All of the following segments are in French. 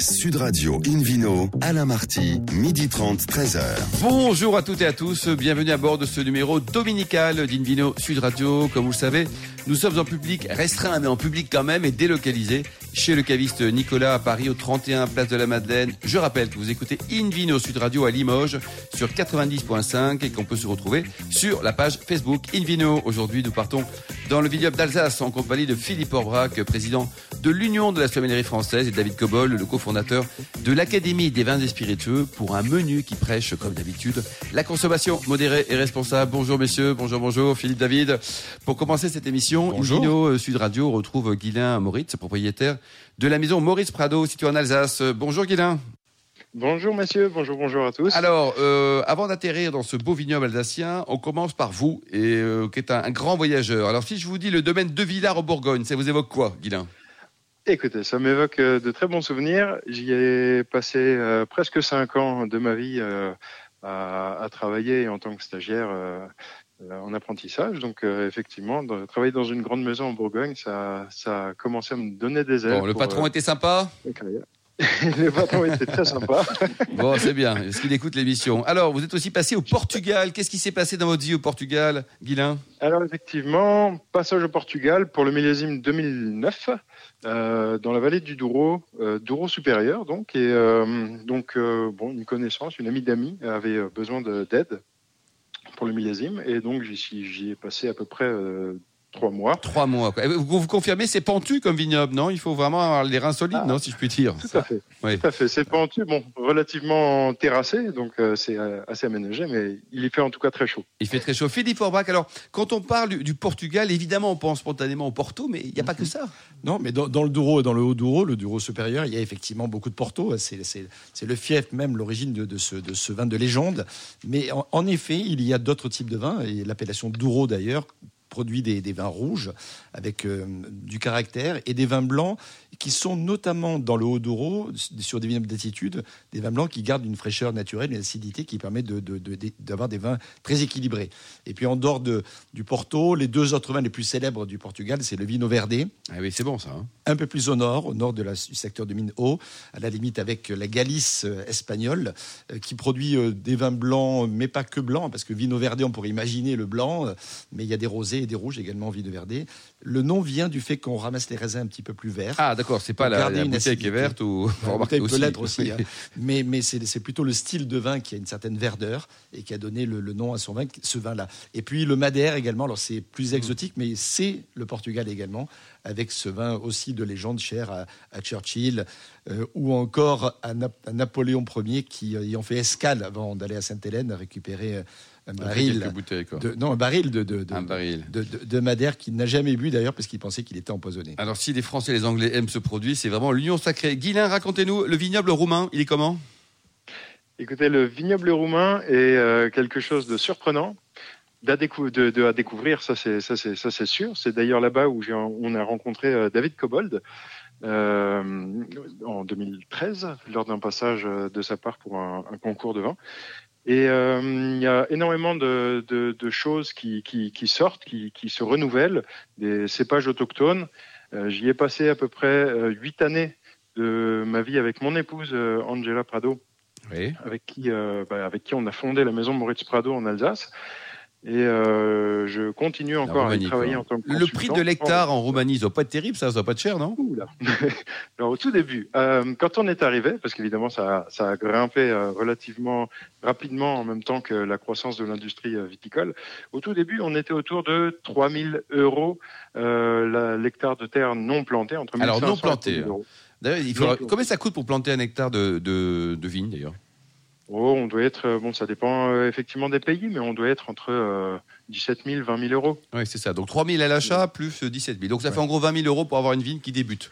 Sud Radio Invino, Alain Marty, midi 30, 13h. Bonjour à toutes et à tous, bienvenue à bord de ce numéro dominical d'Invino Sud Radio. Comme vous le savez, nous sommes en public restreint, mais en public quand même et délocalisé chez le caviste Nicolas à Paris au 31 Place de la Madeleine. Je rappelle que vous écoutez Invino Sud Radio à Limoges sur 90.5 et qu'on peut se retrouver sur la page Facebook Invino. Aujourd'hui, nous partons dans le vignoble d'Alsace en compagnie de Philippe Orbrac, président de l'Union de la sommellerie française et David Cobol, le cofondateur de l'Académie des vins et spiritueux pour un menu qui prêche, comme d'habitude, la consommation modérée et responsable. Bonjour messieurs, bonjour, bonjour, Philippe David. Pour commencer cette émission, Bonjour. Invino Sud Radio retrouve Guilain Moritz, propriétaire de la maison Maurice Prado, située en Alsace. Bonjour Guilain. Bonjour messieurs, bonjour, bonjour à tous. Alors, euh, avant d'atterrir dans ce beau vignoble alsacien, on commence par vous, et, euh, qui est un, un grand voyageur. Alors, si je vous dis le domaine de Villars au Bourgogne, ça vous évoque quoi, Guilain Écoutez, ça m'évoque euh, de très bons souvenirs. J'y ai passé euh, presque cinq ans de ma vie euh, à, à travailler en tant que stagiaire euh, euh, en apprentissage. Donc euh, effectivement, de, travailler dans une grande maison en Bourgogne, ça, ça a commencé à me donner des ailes. Bon, le patron euh, était sympa le patron était très sympa. Bon, c'est bien. Est-ce qu'il écoute l'émission? Alors, vous êtes aussi passé au Portugal. Qu'est-ce qui s'est passé dans votre vie au Portugal, Guilain? Alors effectivement, passage au Portugal pour le millésime 2009 euh, dans la vallée du Douro, euh, Douro supérieur donc et euh, donc euh, bon une connaissance, une amie d'amis avait euh, besoin de- d'aide pour le millésime et donc j'y ai passé à peu près euh, trois mois. Trois mois. Quoi. Vous, vous confirmez, c'est pentu comme vignoble, non? Il faut vraiment avoir les reins solides, Ah. non, si je puis dire? Tout à fait. Oui. Tout à fait. C'est pentu, bon, relativement terrassé, donc euh, c'est euh, assez aménagé, mais il y fait en tout cas très chaud. Il fait très chaud. Philippe Orbach, alors, quand on parle du, du Portugal, évidemment, on pense spontanément au Porto, mais il n'y a pas que ça. Non, mais dans, dans le Douro et dans le Haut-Douro, le Douro supérieur, il y a effectivement beaucoup de Porto. C'est c'est- c'est le fief même, l'origine de, de ce, de ce vin de légende. Mais en, en effet, il y a d'autres types de vins, et l'appellation Douro d'ailleurs produit des, des vins rouges avec euh, du caractère et des vins blancs qui sont notamment dans le Haut-Douro, sur des vignobles d'altitude, des vins blancs qui gardent une fraîcheur naturelle, une acidité qui permet de- de- de- de- d'avoir des vins très équilibrés. Et puis en dehors de, du Porto, les deux autres vins les plus célèbres du Portugal, c'est le Vino Verde, Ah oui, c'est bon ça. hein. un peu plus au nord, au nord de la- du secteur de Minho, à la limite avec la Galice euh, espagnole, euh, qui produit des vins blancs, mais pas que blancs, parce que Vino Verde, on pourrait imaginer le blanc, mais il y a des rosés et des rouges également, Vino Verde. Le nom vient du fait qu'on ramasse les raisins un petit peu plus verts. Ah, d'accord, c'est pas la, la bouteille qui est acidité. verte ou. La peut l'être aussi, hein. mais, mais c'est plutôt le style de vin qui a une certaine verdeur et qui a donné le, le nom à son vin, ce vin-là. Et puis le Madère également, alors c'est plus exotique, mais c'est le Portugal également, avec ce vin aussi de légende cher à, à Churchill, euh, ou encore à, Nap- à Napoléon Ier qui euh, y ont fait escale avant d'aller à Sainte-Hélène récupérer euh, un baril. De, non, un baril de, de, de, Un baril. de, de- de Madère qu'il n'a jamais bu d'ailleurs parce qu'il pensait qu'il était empoisonné. Alors, si les Français et les Anglais aiment ce produit, c'est vraiment l'union sacrée. Guilain, racontez-nous, le vignoble roumain, il est comment? Écoutez, le vignoble roumain est euh, quelque chose de surprenant. décou- de, de- à découvrir, ça c'est ça c'est ça c'est sûr. C'est d'ailleurs là-bas où on a rencontré euh, David Cobold euh, en 2013 lors d'un passage de sa part pour un, un concours de vin. Et euh, il y a énormément de, de, de choses qui, qui, qui sortent, qui, qui se renouvellent, des cépages autochtones. Euh, J'y ai passé à peu près euh, huit années de ma vie avec mon épouse Angela Prado Oui. avec qui, bah, avec qui on a fondé la maison Moritz Prado en Alsace. Et euh, je continue encore à y travailler quoi. en tant que Le prix de l'hectare en Roumanie, ça doit pas être terrible, ça, ça doit pas être cher, non? Oula. Alors au tout début, euh, quand on est arrivé, parce qu'évidemment ça, ça a grimpé euh, relativement rapidement en même temps que la croissance de l'industrie euh, viticole, au tout début on était autour de 3000 euros l'hectare de terre non plantée, entre Alors, 1500 non planté, et 3000 euros. D'ailleurs, il faudra- Combien ça coûte pour planter un hectare de, de, de vigne, d'ailleurs? Oh, on doit être, euh, bon ça dépend euh, effectivement des pays, mais on doit être entre euh, 17 000, 20 000 euros. Oui, c'est ça. Donc 3 000 à l'achat plus 17 000. Donc ça fait en gros 20 000 euros pour avoir une vigne qui débute.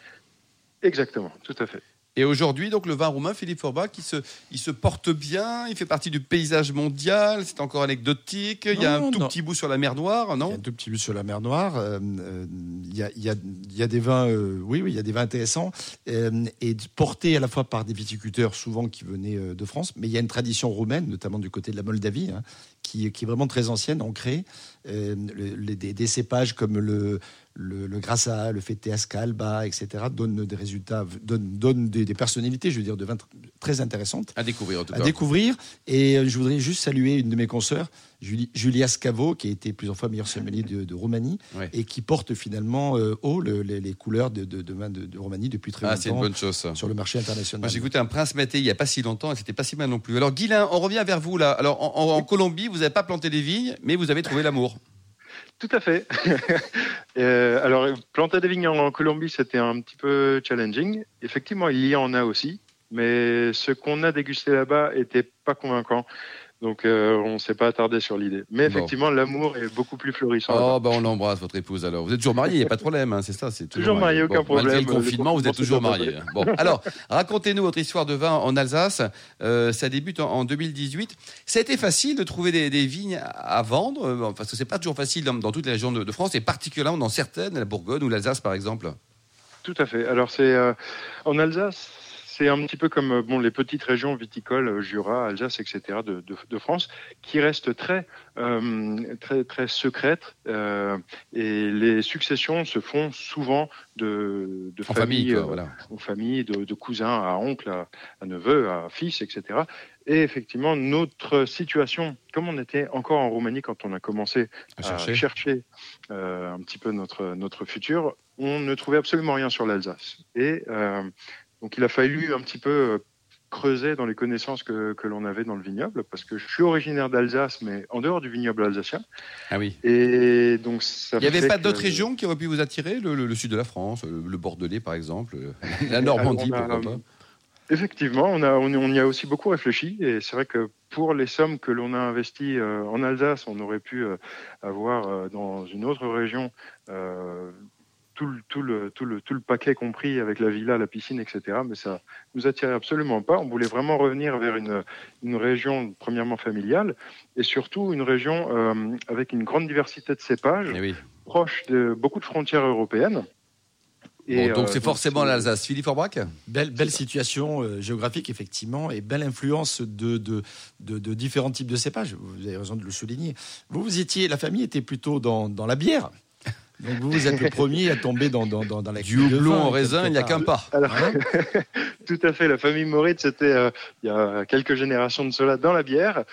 Exactement, tout à fait. Et aujourd'hui, donc le vin roumain, Philippe Forbach, il se, il se porte bien, il fait partie du paysage mondial, c'est encore anecdotique. il y a Non, un tout non. petit bout sur la mer Noire, Il y a non un tout petit but sur la mer Noire. euh, euh, Il y, a, il y a- il y a des vins, euh, oui, oui, il y a des vins intéressants et portés à la fois par des viticulteurs souvent qui venaient de France, mais il y a une tradition roumaine, notamment du côté de la Moldavie, hein, qui, qui est vraiment très ancienne, ancrée. Le- les- des, des cépages comme le, le, le Grassa, le Feteasca Alba, etc., donnent des résultats, donnent, donnent des, des personnalités, je veux dire, de vin tr- très intéressantes À découvrir en tout à cas. découvrir. Et euh, je voudrais juste saluer une de mes consoeurs, Julie- Julia Scavo, qui a été plusieurs fois meilleure sommelier de, de Roumanie Ouais. et qui porte finalement euh, haut le- les, les couleurs de, de, de Roumanie depuis très Ah, c'est une longtemps bonne chose ça. sur le marché international. j'ai goûté un prince maté il n'y a pas si longtemps et c'était pas si mal non plus. Alors, Guilain, on revient vers vous là. Alors, en, en- en Colombie, vous n'avez pas planté des vignes, mais vous avez trouvé l'amour. Tout à fait. Euh, alors, planter des vignes en Colombie, c'était un petit peu challenging. Effectivement, il y en a aussi, mais ce qu'on a dégusté là-bas était pas convaincant. Donc, euh, on ne s'est pas attardé sur l'idée. Mais Bon. effectivement, l'amour est beaucoup plus florissant. Oh, bah on l'embrasse, votre épouse alors. Vous êtes toujours marié, il n'y a pas de problème, hein, c'est ça. c'est Toujours marié, aucun Bon, Malgré problème. le confinement, vous êtes toujours marié. Bon, alors, racontez-nous votre histoire de vin en Alsace. Euh, ça débute en, en 2018. Ça a été facile de trouver des, des vignes à vendre, euh, parce que c'est pas toujours facile dans, dans toutes les régions de, de France, et particulièrement dans certaines, la Bourgogne ou l'Alsace par exemple? Tout à fait. Alors, c'est euh, en Alsace, c'est un petit peu comme euh, bon, les petites régions viticoles, euh, Jura, Alsace, etc. de, de, de France, qui restent très, euh, très, très secrètes. euh, et les successions se font souvent de, de En famille, quoi, voilà. aux familles, de, cousins à oncles, à, à neveux, à fils, etc. Et effectivement, notre situation, comme on était encore en Roumanie quand on a commencé À à chercher. chercher euh, un petit peu notre, notre futur, on ne trouvait absolument rien sur l'Alsace. Et euh, donc il a fallu un petit peu euh, creuser dans les connaissances que, que l'on avait dans le vignoble, parce que je suis originaire d'Alsace, mais en dehors du vignoble alsacien. Ah oui. Et donc ça Il n'y avait pas que- d'autres régions qui auraient pu vous attirer le, le- le sud de la France, le, le Bordelais par exemple, euh, la Normandie, Alors, on a- pourquoi pas Effectivement, on, a, on, on y a aussi beaucoup réfléchi et c'est vrai que pour les sommes que l'on a investies euh, en Alsace, on aurait pu euh, avoir euh, dans une autre région euh, tout, le, tout, le, tout, le, tout le paquet compris avec la villa, la piscine, etc. Mais ça nous attirait absolument pas. On voulait vraiment revenir vers une, une région premièrement familiale et surtout une région euh, avec une grande diversité de cépages, Eh oui. proche de beaucoup de frontières européennes. Bon, donc euh, c'est forcément l'Alsace. Philippe Orbrac Belle, belle situation euh, géographique, effectivement, et belle influence de, de, de, de différents types de cépages. Vous avez raison de le souligner. Vous, vous étiez, la famille était plutôt dans, dans la bière. Donc vous, vous êtes le premier à tomber dans, dans, dans, dans la Du houblon en raisin, il n'y a quelque qu'un pas. Alors, Hein tout à fait. La famille Moritz, c'était euh, il y a quelques générations de cela dans la bière.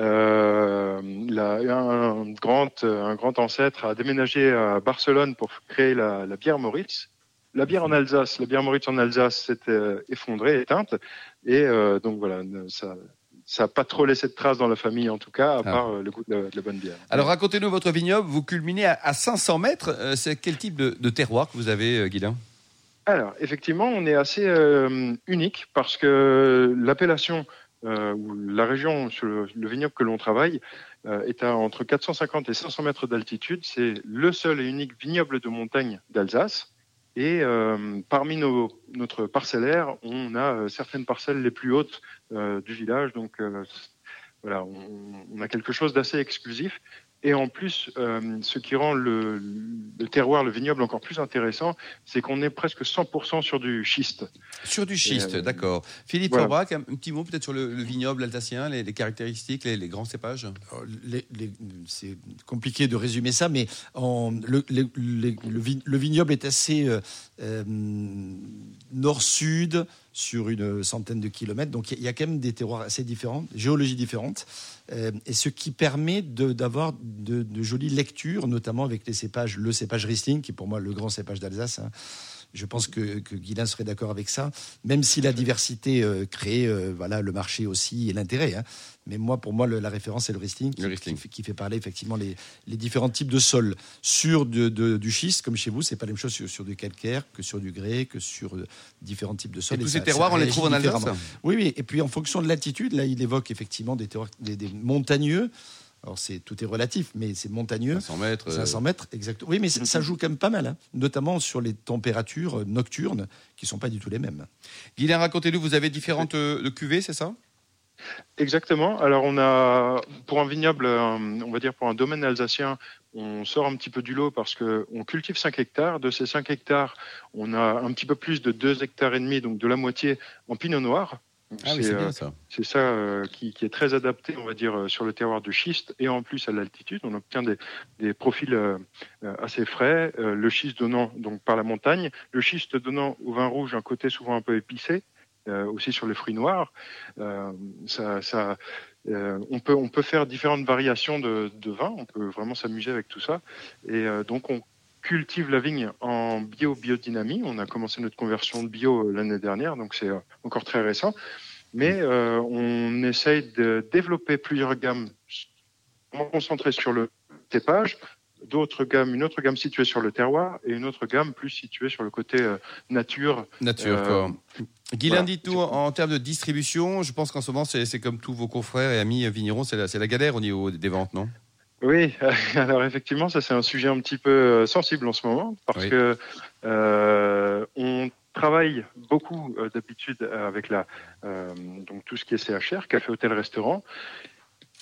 Euh, là, un grand, un grand ancêtre a déménagé à Barcelone pour créer la, la bière Moritz. La bière en Alsace, la bière Moritz en Alsace s'était effondrée, éteinte, et euh, donc voilà, ça, ça n'a pas trop laissé de traces dans la famille en tout cas, à Ah. part euh, le goût de la, de la bonne bière. Alors racontez-nous votre vignoble, vous culminez à, à 500 mètres. Euh, c'est quel type de, de terroir que vous avez, euh, Guilain? Alors, effectivement, on est assez euh, unique parce que l'appellation euh, ou la région sur le, le vignoble que l'on travaille euh, est à entre 450 et 500 mètres d'altitude. C'est le seul et unique vignoble de montagne d'Alsace. Et euh, parmi nos, notre parcellaire, on a euh, certaines parcelles les plus hautes euh, du village. Donc voilà, on a quelque chose d'assez exclusif. Et en plus, euh, ce qui rend le, le terroir, le vignoble encore plus intéressant, c'est qu'on est presque 100% sur du schiste. Sur du schiste, Euh, d'accord. Philippe voilà. Un, petit mot peut-être sur le, le vignoble alsacien, les, les caractéristiques, les, les grands cépages? Alors, les- les- c'est compliqué de résumer ça, mais en- le, les- les- le vi- le vignoble est assez euh, euh, nord-sud sur une centaine de kilomètres, donc il y, a- quand même des terroirs assez différents, géologies différentes, euh, et ce qui permet d'avoir de, de jolies lectures, notamment avec les cépages, le cépage Riesling, qui est pour moi le grand cépage d'Alsace. hein. Je pense que, que Guilain serait d'accord avec ça, même si la diversité euh, crée euh, voilà, le marché aussi et l'intérêt. hein. Mais moi, pour moi, le- la référence, c'est le Riesling, qui, Le Riesling. qui fait- qui fait parler effectivement les, les différents types de sols. Sur de- de- du schiste, comme chez vous, c'est pas la même chose sur, sur du calcaire que sur du grès, que sur euh, différents types de Et sols. tous Et ces ça- terroirs, on les trouve en Alsace. Oui, oui. Et puis en fonction de l'altitude, là, il évoque effectivement des terroirs, des, des montagneux. Alors c'est tout est relatif, mais c'est montagneux. 500 mètres. euh, 500 mètres, exactement. Oui, mais ça, joue quand même pas mal, hein. notamment sur les températures euh, nocturnes qui sont pas du tout les mêmes. Guilain, racontez-nous, vous avez différentes euh, cuvées, c'est ça? Exactement. Alors on a pour un vignoble, euh, on va dire pour un domaine alsacien, on sort un petit peu du lot parce que on cultive 5 hectares. De ces 5 hectares, on a un petit peu plus de 2 hectares et demi, donc de la moitié en pinot noir. Ah oui, c'est ça. C'est ça qui, qui, est très adapté, on va dire, sur le terroir de schiste et en plus à l'altitude. On obtient des, des profils assez frais. le schiste donnant donc par la montagne, le schiste donnant au vin rouge un côté souvent un peu épicé. aussi sur les fruits noirs, ça, ça euh, on, peut, on peut faire différentes variations de, de vin, on peut vraiment s'amuser avec tout ça. Et euh, donc on cultive la vigne en bio-biodynamie. On a commencé notre conversion de bio euh, l'année dernière, donc c'est encore très récent. Mais on essaye de développer plusieurs gammes concentrées sur le cépage, d'autres gammes, une autre gamme située sur le terroir et une autre gamme plus située sur le côté nature. Nature, quoi. Guylain dit tout en termes de distribution, je pense qu'en ce moment, c'est comme tous vos confrères et amis vignerons, c'est la, la, galère au niveau des ventes, non? Oui, alors effectivement, ça c'est un sujet un petit peu euh, sensible en ce moment, parce que euh, on travaille beaucoup euh, d'habitude avec la, donc tout ce qui est CHR, café, hôtel, restaurant.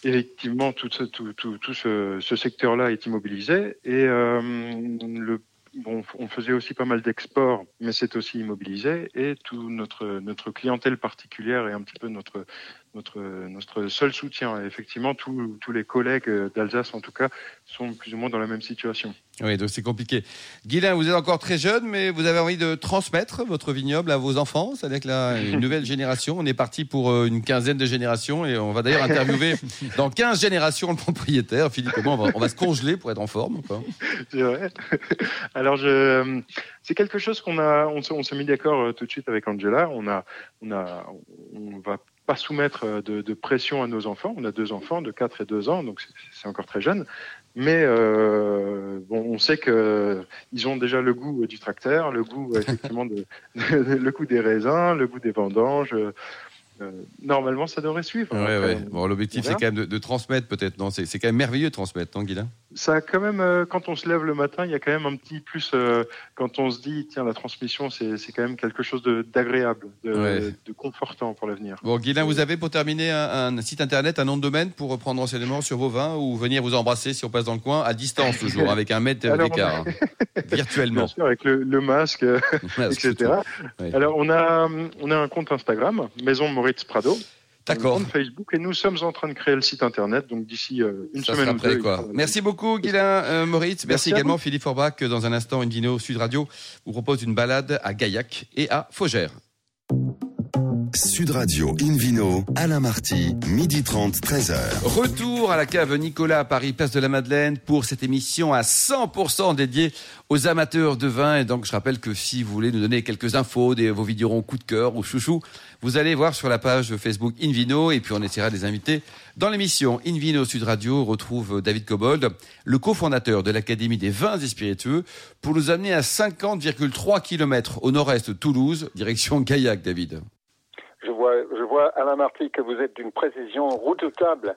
Effectivement, tout ce, tout, tout, tout ce, ce secteur-là est immobilisé et le Bon, on faisait aussi pas mal d'exports, mais c'est aussi immobilisé. Et tout notre, notre clientèle particulière est un petit peu notre, notre, notre seul soutien. Et effectivement, tous, tous les collègues d'Alsace, en tout cas, sont plus ou moins dans la même situation. Oui, donc c'est compliqué. Guylain, vous êtes encore très jeune, mais vous avez envie de transmettre votre vignoble à vos enfants. C'est avec la une nouvelle génération. On est parti pour euh, une quinzaine de générations et on va d'ailleurs interviewer dans 15 générations le propriétaire. Philippe et moi, on va, se congeler pour être en forme. C'est vrai. Alors, je, c'est quelque chose qu'on a, on s'est mis d'accord euh, tout de suite avec Angela. On a, va pas soumettre euh, de, de, pression à nos enfants. On a deux enfants de 4 et 2 ans, donc c'est encore très jeune. Mais euh, on sait que ils ont déjà le goût du tracteur, le goût effectivement de, le goût des raisins, le goût des vendanges. Euh, normalement, ça devrait suivre. Ouais, ouais. Bon, l'objectif, c'est quand même de, de transmettre, peut-être. Non, c'est quand même merveilleux de transmettre, non, Guilain Ça a quand même, euh, quand on se lève le matin, il y a quand même un petit plus. Euh, quand on se dit, tiens, la transmission, c'est quand même quelque chose d'agréable, de, de, confortant pour l'avenir. Bon, Guilain, vous avez pour terminer un, un, site internet, un nom de domaine pour prendre renseignements sur vos vins ou venir vous embrasser si on passe dans le coin, à distance toujours, avec un mètre d'écart, hein. virtuellement. Bien sûr, avec le, le masque, etc. Alors, on a, on a un compte Instagram, Maison Maurice Prado. D'accord. Facebook et nous sommes en train de créer le site internet donc d'ici euh, une semaine ou deux. Quoi. Merci beaucoup Guilain euh, Moritz. Merci, également Philippe Forbach. Dans un instant, Indino Sud Radio vous propose une balade à Gaillac et à Faugère. Sud Radio Invino, Alain Marty, midi 30, 13h. Retour à la cave Nicolas à Paris, place de la Madeleine, pour cette émission à 100% dédiée aux amateurs de vin. Et donc, je rappelle que si vous voulez nous donner quelques infos, des, vos vignerons coup de cœur ou chouchou, vous allez voir sur la page Facebook Invino et puis on essaiera de les inviter. Dans l'émission Invino Sud Radio, retrouve David Cobold, le cofondateur de l'Académie des vins et spiritueux, pour nous amener à 50,3 km au nord-est de Toulouse, direction Gaillac, David. Je vois, je vois, Alain Marty, que vous êtes d'une précision redoutable.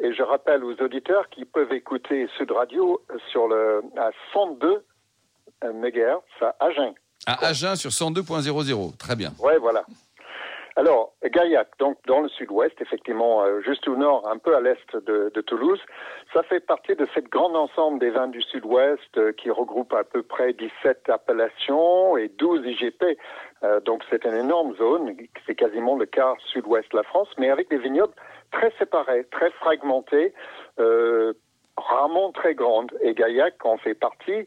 Et je rappelle aux auditeurs qui peuvent écouter Sud Radio sur le, à 102 MHz à Agen. À Agen sur 102.00. Très bien. Ouais, voilà. Alors, Gaillac, donc dans le sud-ouest, effectivement, euh, juste au nord, un peu à l'est de, de, Toulouse, ça fait partie de cette grande ensemble des vins du sud-ouest euh, qui regroupe à peu près 17 appellations et 12 IGP. Euh, donc c'est une énorme zone, c'est quasiment le quart sud-ouest de la France, mais avec des vignobles très séparés, très fragmentés, rarement très grandes. Et Gaillac en fait partie.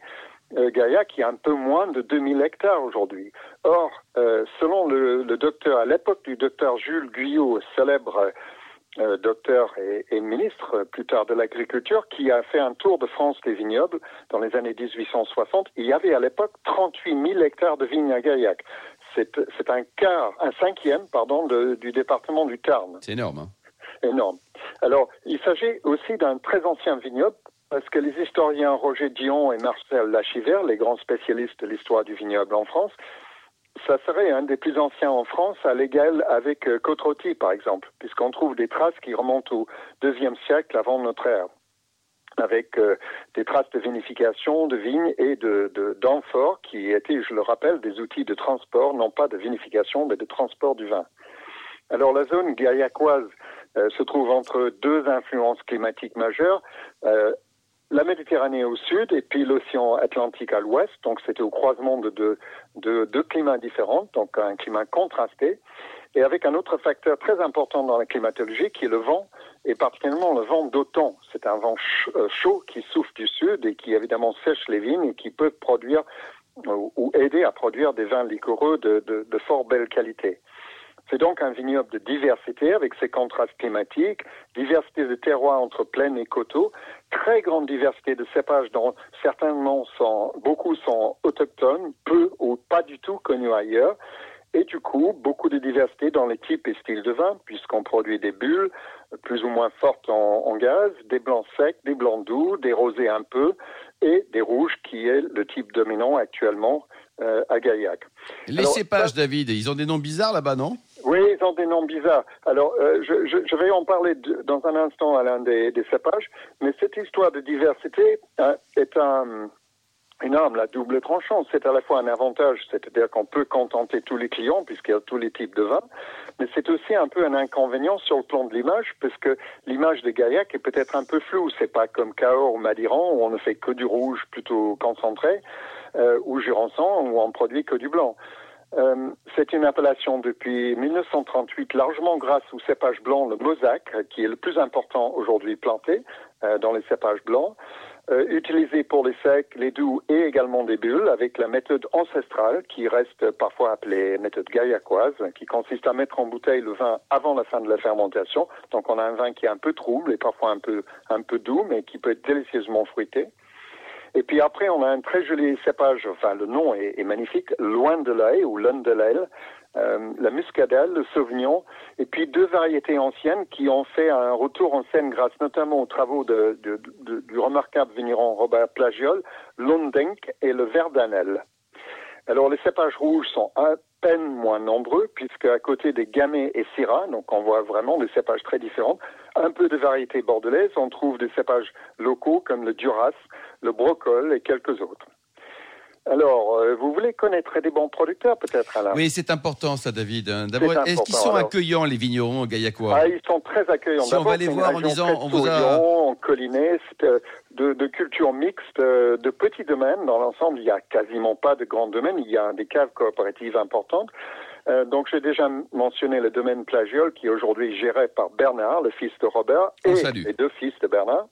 Euh, Gaïa qui a un peu moins de 2000 hectares aujourd'hui. Or, euh, selon le, le, docteur, à l'époque du docteur Jules Guyot, célèbre euh, docteur et, et, ministre plus tard de l'agriculture, qui a fait un tour de France des vignobles dans les années 1860, il y avait à l'époque 38 000 hectares de vignes à Gaillac. C'est un quart, un cinquième, pardon, de, du département du Tarn. C'est énorme. Hein énorme. Alors, il s'agit aussi d'un très ancien vignoble parce que les historiens Roger Dion et Marcel Lachiver, les grands spécialistes de l'histoire du vignoble en France, ça serait un des plus anciens en France, à l'égal avec euh, par exemple, puisqu'on trouve des traces qui remontent au deuxième siècle avant notre ère, avec euh, des traces de vinification de vignes et de d'amphores, qui étaient, je le rappelle, des outils de transport, non pas de vinification, mais de transport du vin. Alors la zone gaillacoise euh, se trouve entre deux influences climatiques majeures. La Méditerranée au sud et puis l'océan Atlantique à l'ouest. Donc c'était au croisement de deux de, de climats différents, donc un climat contrasté. et avec un autre facteur très important dans la climatologie qui est le vent, et particulièrement le vent d'automne. C'est un vent euh, chaud qui souffle du sud et qui évidemment sèche les vignes et qui peut produire euh, ou aider à produire des vins liquoreux de, de fort belle qualité. C'est donc un vignoble de diversité avec ses contrastes climatiques, diversité de terroirs entre plaines et coteaux, très grande diversité de cépages dont certainement sont, beaucoup sont autochtones, peu ou pas du tout connus ailleurs, et du coup, beaucoup de diversité dans les types et styles de vin, puisqu'on produit des bulles plus ou moins fortes en, en, gaz, des blancs secs, des blancs doux, des rosés un peu, et des rouges, qui est le type dominant actuellement euh, à Gaillac. Les Alors, cépages, ça, David, ils ont des noms bizarres là-bas, non? Oui, ils ont des noms bizarres. Alors, euh, je, je, je, vais en parler dans un instant à l'un des, des, cépages, mais cette histoire de diversité euh, est un une arme double tranchant. C'est à la fois un avantage, c'est-à-dire qu'on peut contenter tous les clients puisqu'il y a tous les types de vins, mais c'est aussi un peu un inconvénient sur le plan de l'image puisque l'image de Gaillac est peut-être un peu floue. C'est pas comme Cahors ou Madiran où on ne fait que du rouge plutôt concentré euh, ou Jurançon où on produit que du blanc. Euh, c'est une appellation depuis 1938 largement grâce au cépage blanc, le Mosaque, qui est le plus important aujourd'hui planté euh, dans les cépages blancs euh, utilisé pour les secs, les doux et également des bulles avec la méthode ancestrale qui reste parfois appelée méthode gaillacoise, qui consiste à mettre en bouteille le vin avant la fin de la fermentation. Donc on a un vin qui est un peu trouble et parfois un peu, un peu doux, mais qui peut être délicieusement fruité. Et puis après, on a un très joli cépage, enfin le nom est, magnifique, Loin de l'œil ou Lun de l'aile, euh, la muscadelle, le sauvignon, et puis deux variétés anciennes qui ont fait un retour en scène grâce notamment aux travaux du remarquable vigneron Robert Plagiol, l'Ondenk et le Verdanel. Alors les cépages rouges sont à peine moins nombreux puisque à côté des gamay et syrah, donc on voit vraiment des cépages très différents, un peu de variété bordelaise, on trouve des cépages locaux comme le Duras, le Brocol et quelques autres. Alors, euh, vous voulez connaître des bons producteurs, peut-être, Alain? Oui, c'est important, ça, David. D'abord, est-ce qu'ils sont alors. accueillants, les vignerons gaillacois? Ah, ils sont très accueillants. Si on va les voir en disant, on vous a... en collinais, de, de cultures mixtes, euh, de petits domaines. Dans l'ensemble, il n'y a quasiment pas de grands domaines. Il y a des caves coopératives importantes. Euh, donc, j'ai déjà mentionné le domaine Plagiol, qui est aujourd'hui géré par Bernard, le fils de Robert, et les deux fils de Bernard.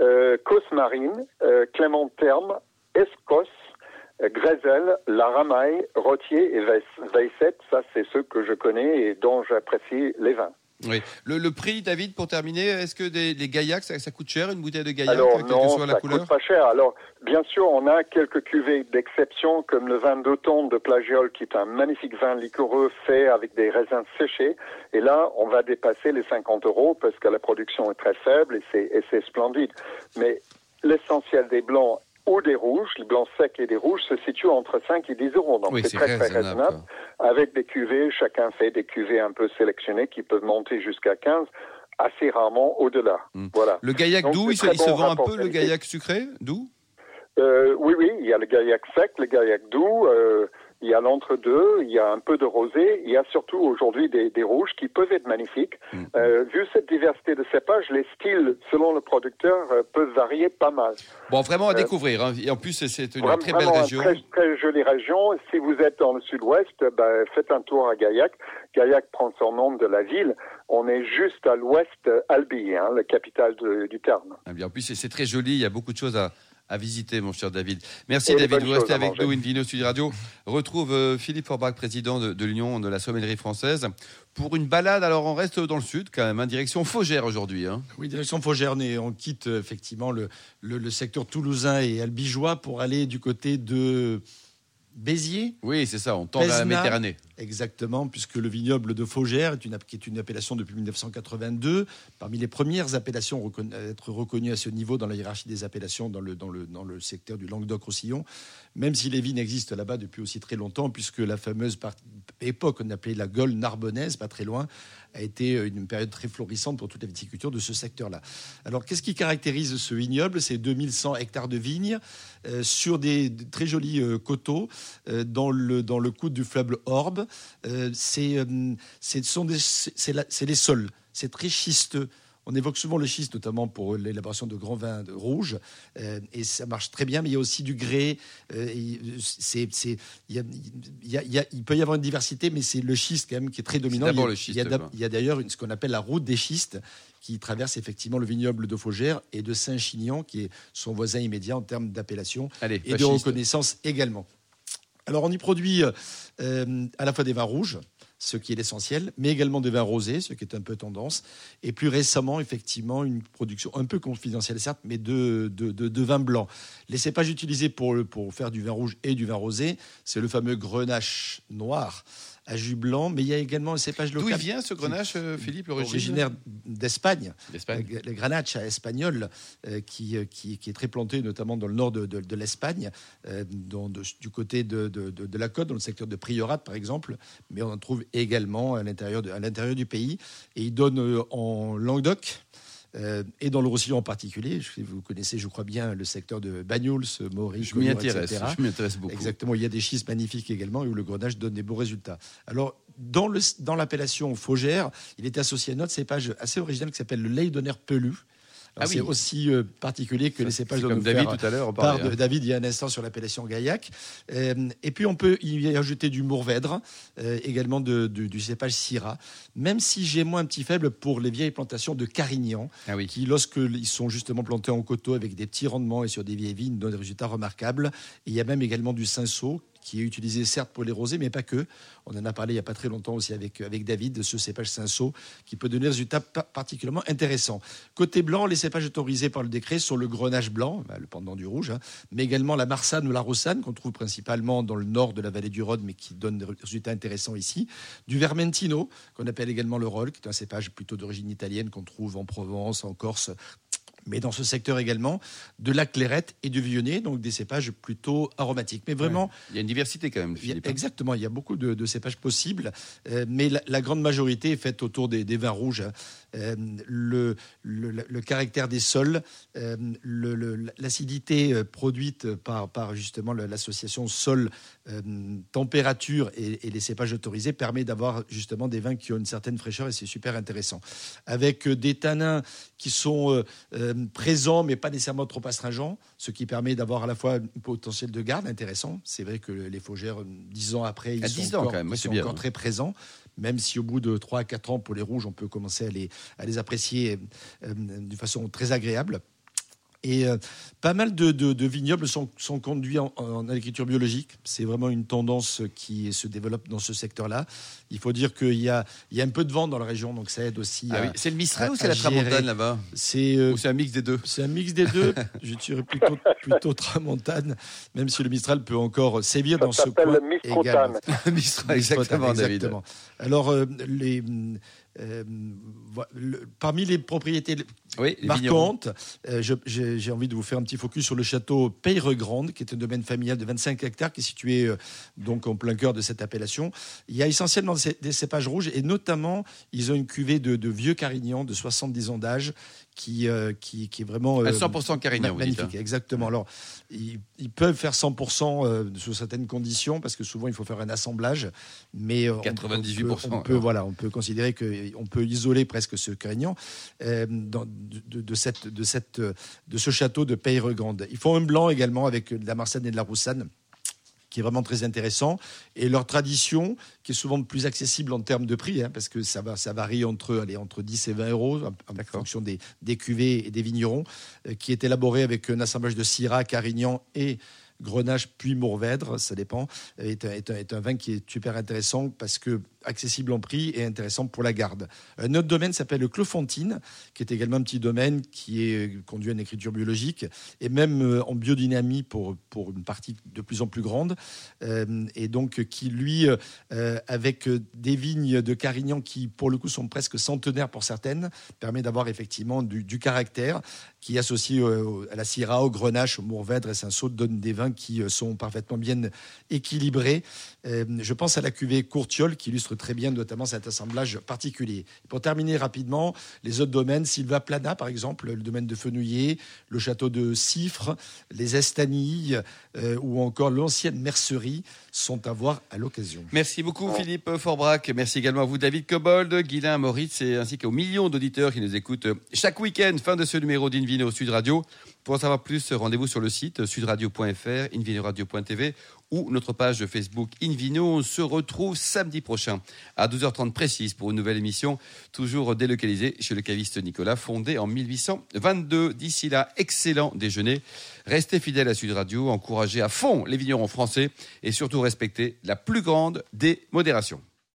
Euh, Cosmarine, euh, Clément Terme, Escos, Grézel, La Ramaille, Rottier et Veisset, ça c'est ceux que je connais et dont j'apprécie les vins. Oui. Le, le, prix, David, pour terminer, est-ce que des, les Gaillac, ça, ça, coûte cher, une bouteille de Gaillac, Alors, quelle non, que soit la ça couleur coûte pas cher. Alors, bien sûr, on a quelques cuvées d'exception, comme le vin d'automne de Plagiol, qui est un magnifique vin liquoreux fait avec des raisins séchés. Et là, on va dépasser les 50 euros parce que la production est très faible et c'est splendide. Mais l'essentiel des blancs ou des rouges, les blancs secs et des rouges se situent entre 5 et 10 euros. Donc oui, c'est très, très raisonnable. Avec des cuvées, chacun fait des cuvées un peu sélectionnées qui peuvent monter jusqu'à 15 assez rarement au-delà. Mm. Voilà. Le gaillac doux, il, se, il bon se vend un peu, le gaillac sucré, doux? Euh, Oui, oui, il y a le gaillac sec, le gaillac doux, euh, il y a l'entre-deux, il y a un peu de rosé, il y a surtout aujourd'hui des, des, rouges qui peuvent être magnifiques. Mm. Euh, vu cette diversité de cépages, les styles, selon le producteur, euh, peuvent varier pas mal. Bon, vraiment à découvrir. Hein. Et en plus, c'est une vraiment, très belle région. Très, très jolie région. Si vous êtes dans le sud-ouest, ben, faites un tour à Gaillac. Gaillac prend son nom de la ville. On est juste à l'ouest Albi, hein, la capitale de, du Tarn. Ah bien, en plus, c'est très joli. Il y a beaucoup de choses à à visiter, mon cher David. Merci, Et David. Vous restez avec nous, Invino Sud Radio. Retrouve euh, Philippe Forbach, président de, de l'Union de la sommellerie française, pour une balade. Alors, on reste dans le sud, quand même, hein, direction Faugère aujourd'hui. Hein. Oui, direction Faugère. On quitte euh, effectivement le, le, le, secteur toulousain et albigeois pour aller du côté de Béziers. Oui, c'est ça, on tend vers la Méditerranée. Exactement, puisque le vignoble de Faugère est une, appellation depuis 1982, parmi les premières appellations à être reconnues à ce niveau dans la hiérarchie des appellations dans le, secteur du Languedoc-Roussillon, même si les vignes existent là-bas depuis aussi très longtemps, puisque la fameuse époque qu'on appelait la Gaule narbonnaise, pas très loin, a été une période très florissante pour toute la viticulture de ce secteur-là. Alors, qu'est-ce qui caractérise ce vignoble? C'est 2100 hectares de vignes euh, sur des, très jolis euh, coteaux euh, dans, le, dans le coude du fleuve Orbe. Euh, c'est les sols, c'est très schisteux. On évoque souvent le schiste, notamment pour l'élaboration de grands vins rouges, et ça marche très bien. Mais il y a aussi du grès. il, il, peut y avoir une diversité, mais c'est le schiste quand même qui est très dominant. D'abord le schiste. Il y a, d'ailleurs ce qu'on appelle la route des schistes qui traverse effectivement le vignoble de Faugère et de Saint-Chinian, qui est son voisin immédiat en termes d'appellation et de reconnaissance également. Alors on y produit euh, à la fois des vins rouges, ce qui est l'essentiel, mais également des vins rosés, ce qui est un peu tendance, et plus récemment, effectivement, une production un peu confidentielle, certes, mais de, de, vins blancs. Les cépages utilisés pour, pour faire du vin rouge et du vin rosé, c'est le fameux grenache noir, à jus blanc, mais il y a également un cépage local. D'où il vient ce grenache, euh, Philippe, Originaire d'Espagne, le grenache espagnol, euh, qui, euh, qui, qui, est très planté notamment dans le nord de, de, l'Espagne, du côté de, de, la côte, dans le secteur de Priorat par exemple, mais on en trouve également à l'intérieur du pays. Et il donne en Languedoc, euh, et dans le Roussillon en particulier. Vous connaissez, je crois bien, le secteur de Banyuls, Maurice, je m'y intéresse, je m'y intéresse beaucoup. Exactement, il y a des schistes magnifiques également et où le grenage donne des beaux résultats. Alors, dans, le, dans l'appellation Faugère, il est associé à une autre cépage assez originale qui s'appelle le Leydonner Pelu. Ah c'est aussi euh, particulier que les cépages de David tout à l'heure. Par de, hein. David il y a un instant sur l'appellation Gaillac. Euh, et puis on peut y ajouter du Mourvèdre, euh, également du cépage Syrah. Même si j'ai moins un petit faible pour les vieilles plantations de Carignan, ah qui lorsqu'ils sont justement plantés en coteau avec des petits rendements et sur des vieilles vignes donnent des résultats remarquables. il y a même également du cinceau qui est utilisé certes pour les rosés, mais pas que. On en a parlé il n'y a pas très longtemps aussi avec, avec David de ce cépage cinceau qui peut donner des résultats particulièrement intéressants. Côté blanc, les cépages autorisés par le décret sont le grenage blanc, bah, le pendant du rouge, hein, mais également la marsanne ou la rossane qu'on trouve principalement dans le nord de la vallée du Rhône, mais qui donne des résultats intéressants ici. Du vermentino, qu'on appelle également le roll, qui est un cépage plutôt d'origine italienne qu'on trouve en Provence, en Corse, mais dans ce secteur également, de la clairette et du viognier, donc des cépages plutôt aromatiques. Mais vraiment. Il y a une diversité quand même. Philippe. Hein. exactement, il y a beaucoup de, cépages possibles, euh, mais la, grande majorité est faite autour des, vins rouges. Euh, le, le, caractère des sols, euh, l'acidité produite par, par justement l'association sol-température et, et, les cépages autorisés permet d'avoir justement des vins qui ont une certaine fraîcheur et c'est super intéressant. Avec des tanins qui sont euh, présent, mais pas nécessairement trop astringent, ce qui permet d'avoir à la fois un potentiel de garde intéressant. C'est vrai que les Faugères, dix ans après, ils sont, encore, encore très présents même si au bout de 3 à 4 ans pour les rouges, on peut commencer à les, à les apprécier euh, d'une façon très agréable. Et euh, pas mal de, vignobles sont, conduits en, agriculture biologique. C'est vraiment une tendance qui se développe dans ce secteur-là. Il faut dire qu'il y a, il y a un peu de vent dans la région, donc ça aide aussi. Ah c'est le Mistral ou c'est la Tramontane là-bas c'est, euh, Ou c'est un mix des deux C'est un mix des deux. Je dirais plutôt, plutôt Tramontane, même si le Mistral peut encore sévir dans ce coin. Le Mistral, exactement, David. Alors, euh, les euh, parmi les propriétés marquantes, euh, j'ai envie de vous faire un petit focus sur le château Peyregrande, qui est un domaine familial de 25 hectares, qui est situé euh, donc en plein cœur de cette appellation. Il y a essentiellement des cépages rouges, et notamment, ils ont une cuvée de, de vieux Carignan de 70 ans d'âge, qui, euh, qui, qui, est vraiment. 100% euh, Carignan, Magnifique, dites, hein. exactement. Alors, ils, peuvent faire 100% euh, sous certaines conditions, parce que souvent, il faut faire un assemblage. Mais 98%. On, peut, voilà, on peut considérer qu'on peut isoler presque ce Carignan dans, de, de, cette, de, cette, de ce château de Peyregrande. Ils font un blanc également avec de la Marsanne et de la Roussanne qui est vraiment très intéressant. Et leur tradition, qui est souvent plus accessible en termes de prix, hein, parce que ça, va, ça varie entre, allez, entre 10 et 20 euros en, fonction des, des, cuvées et des vignerons, euh, qui est élaboré avec un assemblage de Syrah, Carignan et Grenache puis Mourvèdre, ça dépend, est un, vin qui est super intéressant parce que accessible en prix et intéressant pour la garde. Un autre domaine s'appelle le Clofontine, qui est également un petit domaine qui est conduit à une écriture biologique et même euh, en biodynamie pour, pour une partie de plus en plus grande. Euh, et donc qui, lui, euh, avec des vignes de Carignan qui, pour le coup, sont presque centenaires pour certaines, permet d'avoir effectivement du caractère qui associe euh, à la Syrah, au Grenache, au Mourvèdre et Saint-Saul, donnent des vins qui sont parfaitement bien équilibrés. je pense à la cuvée Courtiol qui illustre très bien notamment cet assemblage particulier. Pour terminer rapidement, les autres domaines, Silva Plana par exemple, le domaine de Fenouillet, le château de Cifre, les Estanilles ou encore l'ancienne mercerie sont à voir à l'occasion. Merci beaucoup Philippe Forbrac. Merci également à vous David Cobold, Guilain Moritz et ainsi qu'aux millions d'auditeurs qui nous écoutent chaque week-end. Fin de ce numéro Sud Radio. Pour en savoir plus, rendez-vous sur le site sudradio.fr, invinoradio.tv ou notre page Facebook Invino. On se retrouve samedi prochain à 12h30 précise pour une nouvelle émission, toujours délocalisée chez le caviste Nicolas, fondé en 1822. D'ici là, excellent déjeuner. Restez fidèles à Sud Radio, encouragez à fond les vignerons français et surtout respectez la plus grande des modérations.